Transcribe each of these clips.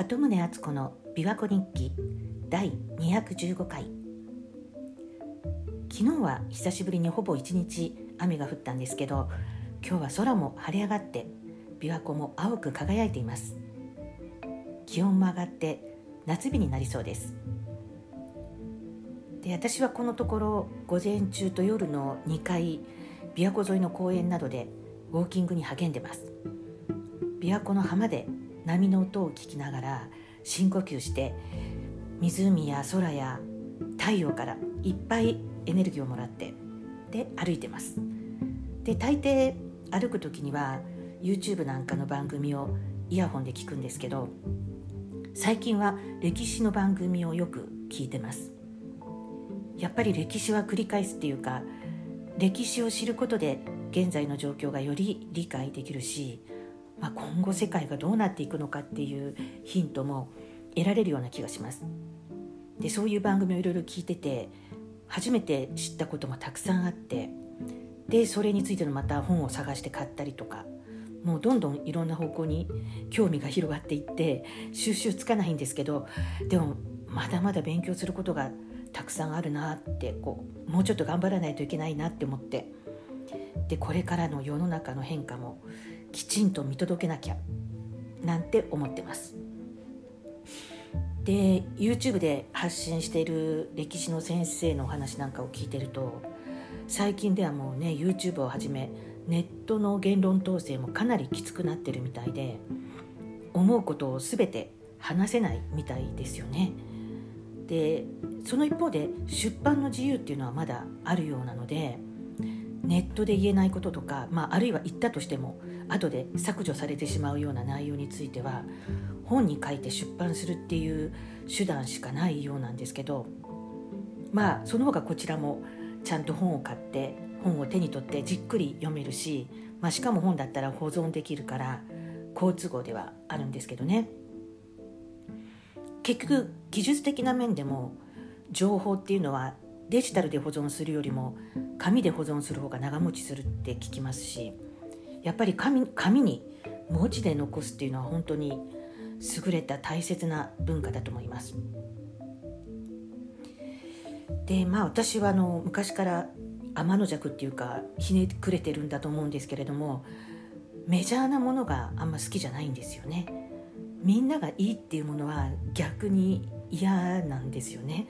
鳩宗敦子の琵琶湖日記第215回。昨日は久しぶりにほぼ一日雨が降ったんですけど今日は空も晴れ上がって琵琶湖も青く輝いています。気温も上がって夏日になりそうです。で私はこのところ午前中と夜の2回琵琶湖沿いの公園などでウォーキングに励んでます。琵琶湖の浜で波の音を聞きながら深呼吸して湖や空や太陽からいっぱいエネルギーをもらってで歩いてます。で大抵歩く時には YouTube なんかの番組をイヤホンで聞くんですけど最近は歴史の番組をよく聞いてます。やっぱり歴史は繰り返すっていうか歴史を知ることで現在の状況がより理解できるし、まあ、今後世界がどうなっていくのかっていうヒントも得られるような気がします。でそういう番組をいろいろ聞いてて初めて知ったこともたくさんあってでそれについてのまた本を探して買ったりとかもうどんどんいろんな方向に興味が広がっていって収集つかないんですけどでもまだまだ勉強することがたくさんあるなってこうもうちょっと頑張らないといけないなって思ってでこれからの世の中の変化もきちんと見届けなきゃなんて思ってますで YouTube で発信している歴史の先生のお話なんかを聞いてると最近ではもうね YouTube をはじめネットの言論統制もかなりきつくなってるみたいで思うことを全て話せないみたいですよね。でその一方で出版の自由っていうのはまだあるようなのでネットで言えないこととか、まあ、あるいは言ったとしても後で削除されてしまうような内容については本に書いて出版するっていう手段しかないようなんですけどまあその方がこちらもちゃんと本を買って本を手に取ってじっくり読めるし、まあ、しかも本だったら保存できるから好都合ではあるんですけどね。結局技術的な面でも情報っていうのはデジタルで保存するよりも紙で保存する方が長持ちするって聞きますしやっぱり紙紙に文字で残すっていうのは本当に優れた大切な文化だと思います。でまあ私はあの昔から天の弱っていうかひねくれてるんだと思うんですけれどもメジャーなものがあんま好きじゃないんですよね。みんながいいっていうものは逆に嫌なんですよね。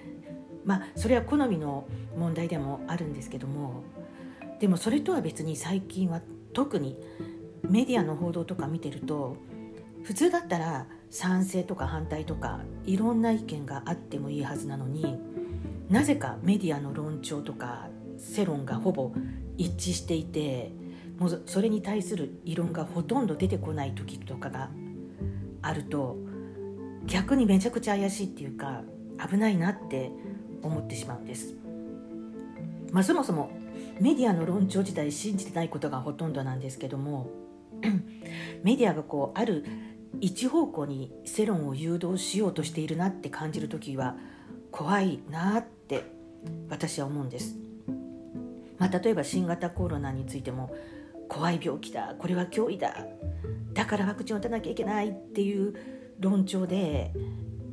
まあそれは好みの問題でもあるんですけどもでもそれとは別に最近は特にメディアの報道とか見てると普通だったら賛成とか反対とかいろんな意見があってもいいはずなのになぜかメディアの論調とか世論がほぼ一致していてもうそれに対する異論がほとんど出てこない時とかがあると逆にめちゃくちゃ怪しいっていうか危ないなって思ってしまうんです。まあ、そもそもメディアの論調自体信じてないことがほとんどなんですけども メディアがこうある一方向に世論を誘導しようとしているなって感じる時は怖いなって私は思うんです。まあ、例えば新型コロナについても怖い病気だこれは脅威だだからワクチンを打たなきゃいけないっていう論調で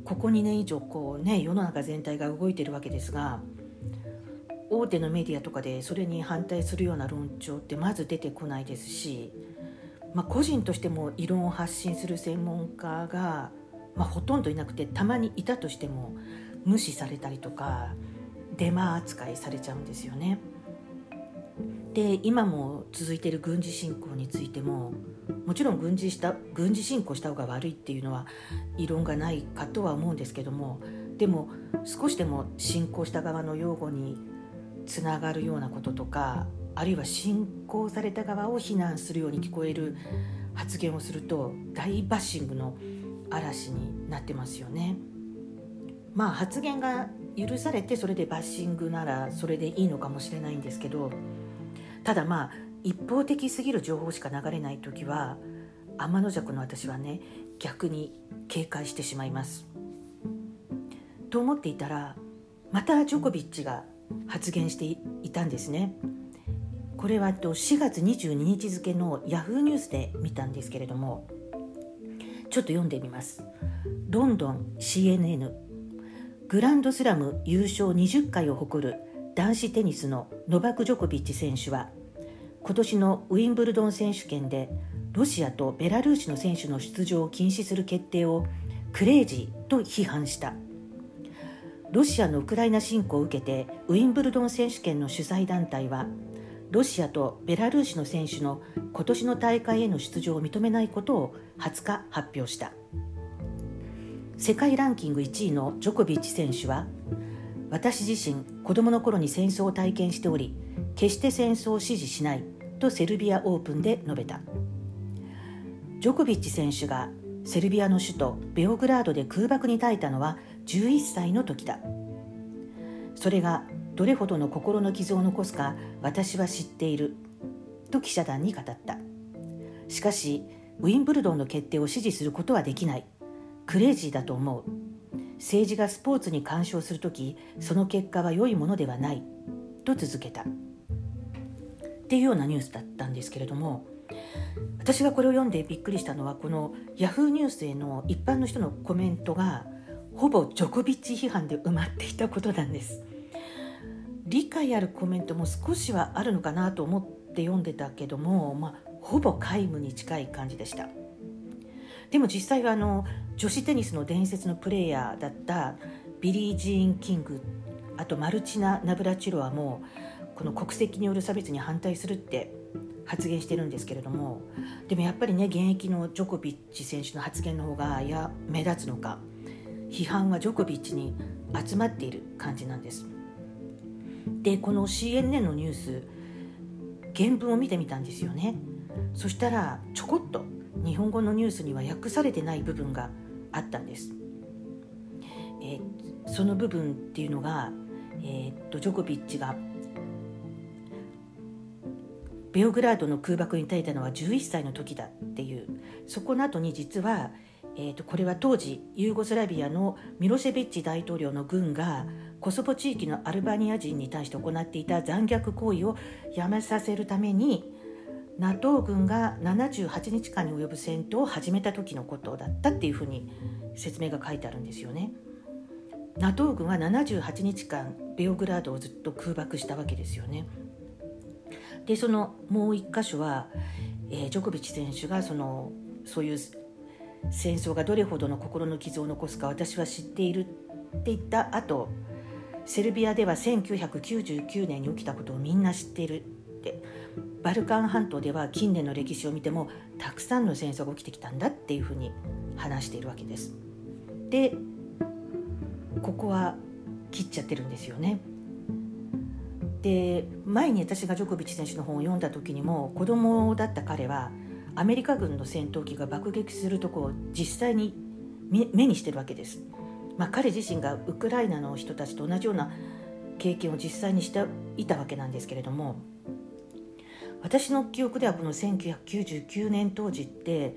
ここ2年以上こう、ね、世の中全体が動いてるわけですが大手のメディアとかでそれに反対するような論調ってまず出てこないですし、まあ、個人としても異論を発信する専門家が、まあ、ほとんどいなくてたまにいたとしても無視されたりとかデマ扱いされちゃうんですよね。で今も続いている軍事侵攻についてももちろん軍事した軍事侵攻した方が悪いっていうのは異論がないかとは思うんですけどもでも少しでも侵攻した側の擁護につながるようなこととかあるいは侵攻された側を非難するように聞こえる発言をすると大バッシングの嵐になってますよね。まあ発言が許されてそれでバッシングならそれでいいのかもしれないんですけどただまあ一方的すぎる情報しか流れない時は天の弱の私はね逆に警戒してしまいます。と思っていたらまたジョコビッチが発言していたんですね。これは4月22日付のヤフーニュースで見たんですけれどもちょっと読んでみますロンドン CNN グランドスラム優勝20回を誇る男子テニスのノバク・ジョコビッチ選手は今年のウィンブルドン選手権でロシアとベラルーシの選手の出場を禁止する決定をクレイジーと批判した。ロシアのウクライナ侵攻を受けてウィンブルドン選手権の主催団体はロシアとベラルーシの選手の今年の大会への出場を認めないことを20日発表した。世界ランキング1位のジョコビッチ選手は私自身子供の頃に戦争を体験しており決して戦争を支持しない。とセルビアオープンで述べた。ジョコビッチ選手がセルビアの首都ベオグラードで空爆に耐えたのは11歳の時だ。それがどれほどの心の傷を残すか私は知っていると記者団に語った。しかしウィンブルドンの決定を支持することはできない。クレイジーだと思う。政治がスポーツに干渉する時その結果は良いものではない。と続けた。っていうようなニュースだったんですけれども私がこれを読んでびっくりしたのはこのヤフーニュースへの一般の人のコメントがほぼジョコビッチ批判で埋まっていたことなんです。理解あるコメントも少しはあるのかなと思って読んでたけども、まあ、ほぼ皆無に近い感じでした。でも実際はあの女子テニスの伝説のプレーヤーだったビリー・ジーン・キングあとマルチナ・ナブラチロワもうこの国籍による差別に反対するって発言してるんですけれどもでもやっぱりね現役のジョコビッチ選手の発言の方がや目立つのか批判はジョコビッチに集まっている感じなんです。でこの CNN のニュース原文を見てみたんですよね。そしたらちょこっと日本語のニュースには訳されてない部分があったんです、え、その部分っていうのが、えー、っとジョコビッチがベオグラードの空爆に耐えたのは11歳の時だっていうそこの後に実は、えー、とこれは当時ユーゴスラビアのミロシェビッチ大統領の軍がコソボ地域のアルバニア人に対して行っていた残虐行為をやめさせるために NATO 軍が78日間に及ぶ戦闘を始めた時のことだったっていうふうに説明が書いてあるんですよね。NATO 軍は78日間ベオグラードをずっと空爆したわけですよね。でそのもう一箇所は、えー、ジョコビッチ選手がそのそういう戦争がどれほどの心の傷を残すか私は知っているって言った後セルビアでは1999年に起きたことをみんな知っているってバルカン半島では近年の歴史を見てもたくさんの戦争が起きてきたんだっていうふうに話しているわけです。でここは切っちゃってるんですよね。で前に私がジョコビッチ選手の本を読んだ時にも子供だった彼はアメリカ軍の戦闘機が爆撃するとこを実際に目にしてるわけです、まあ、彼自身がウクライナの人たちと同じような経験を実際にしていたわけなんですけれども私の記憶ではこの1999年当時って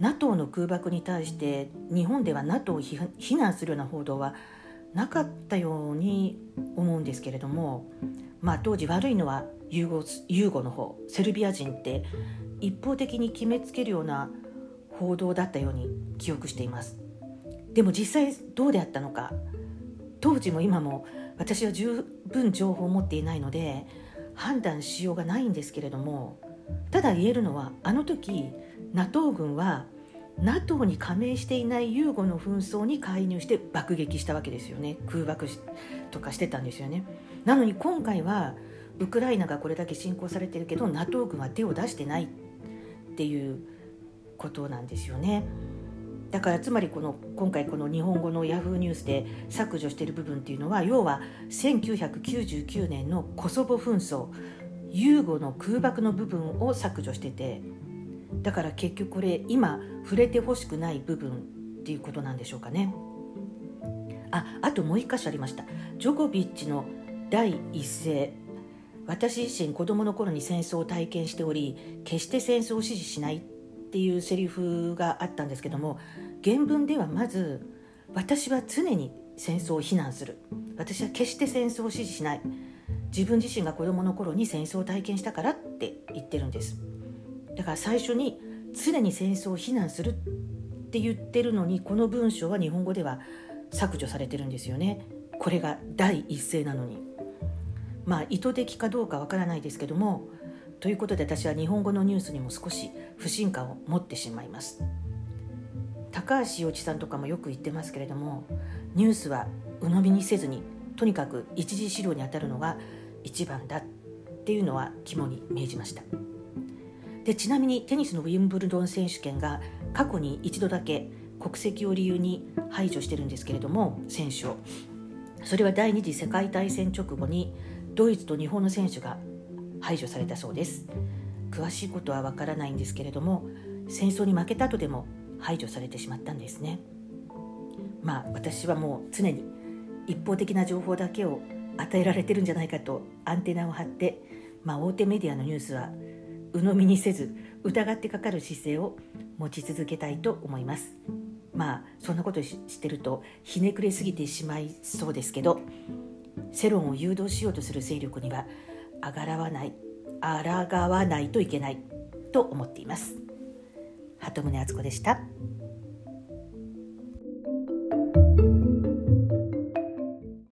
NATO の空爆に対して日本では NATO を非難するような報道はなかったように思うんですけれどもまあ、当時悪いのはユーゴユーゴの方セルビア人って一方的に決めつけるような報道だったように記憶しています。でも実際どうであったのか当時も今も私は十分情報を持っていないので判断しようがないんですけれどもただ言えるのはあの時 NATO 軍は NATO に加盟していないユーゴの紛争に介入して爆撃したわけですよね。空爆とかしてたんですよね。なのに今回はウクライナがこれだけ侵攻されてるけど NATO 軍は手を出してない。っていうことなんですよね。だからつまりこの今回この日本語のヤフーニュースで削除している部分っていうのは要は1999年のコソボ紛争ユーゴの空爆の部分を削除しててだから結局これ今触れてほしくない部分っていうことなんでしょうかね。ああともう一箇所ありました。ジョコビッチの第一声。私自身子供の頃に戦争を体験しており決して戦争を支持しないっていうセリフがあったんですけども原文ではまず私は常に戦争を非難する。私は決して戦争を支持しない。自分自身が子供の頃に戦争を体験したからって言ってるんです。だから最初に常に戦争を非難するって言ってるのにこの文章は日本語では削除されてるんですよね。これが第一声なのに。まあ意図的かどうかわからないですけどもということで私は日本語のニュースにも少し不信感を持ってしまいます。高橋洋一さんとかもよく言ってますけれどもニュースは鵜呑みにせずにとにかく一次資料に当たるのが一番だっていうのは肝に銘じました。でちなみにテニスのウィンブルドン選手権が過去に一度だけ国籍を理由に排除してるんですけれども選手を。それは第二次世界大戦直後にドイツと日本の選手が排除されたそうです。詳しいことはわからないんですけれども戦争に負けた後でも排除されてしまったんですね。まあ私はもう常に一方的な情報だけを与えられてるんじゃないかとアンテナを張って、まあ、大手メディアのニュースは鵜呑みにせず疑ってかかる姿勢を持ち続けたいと思いますまあそんなことしてるとひねくれすぎてしまいそうですけど世論を誘導しようとする勢力にはあがらわない抗わないといけないと思っています鳩宗敦子でした。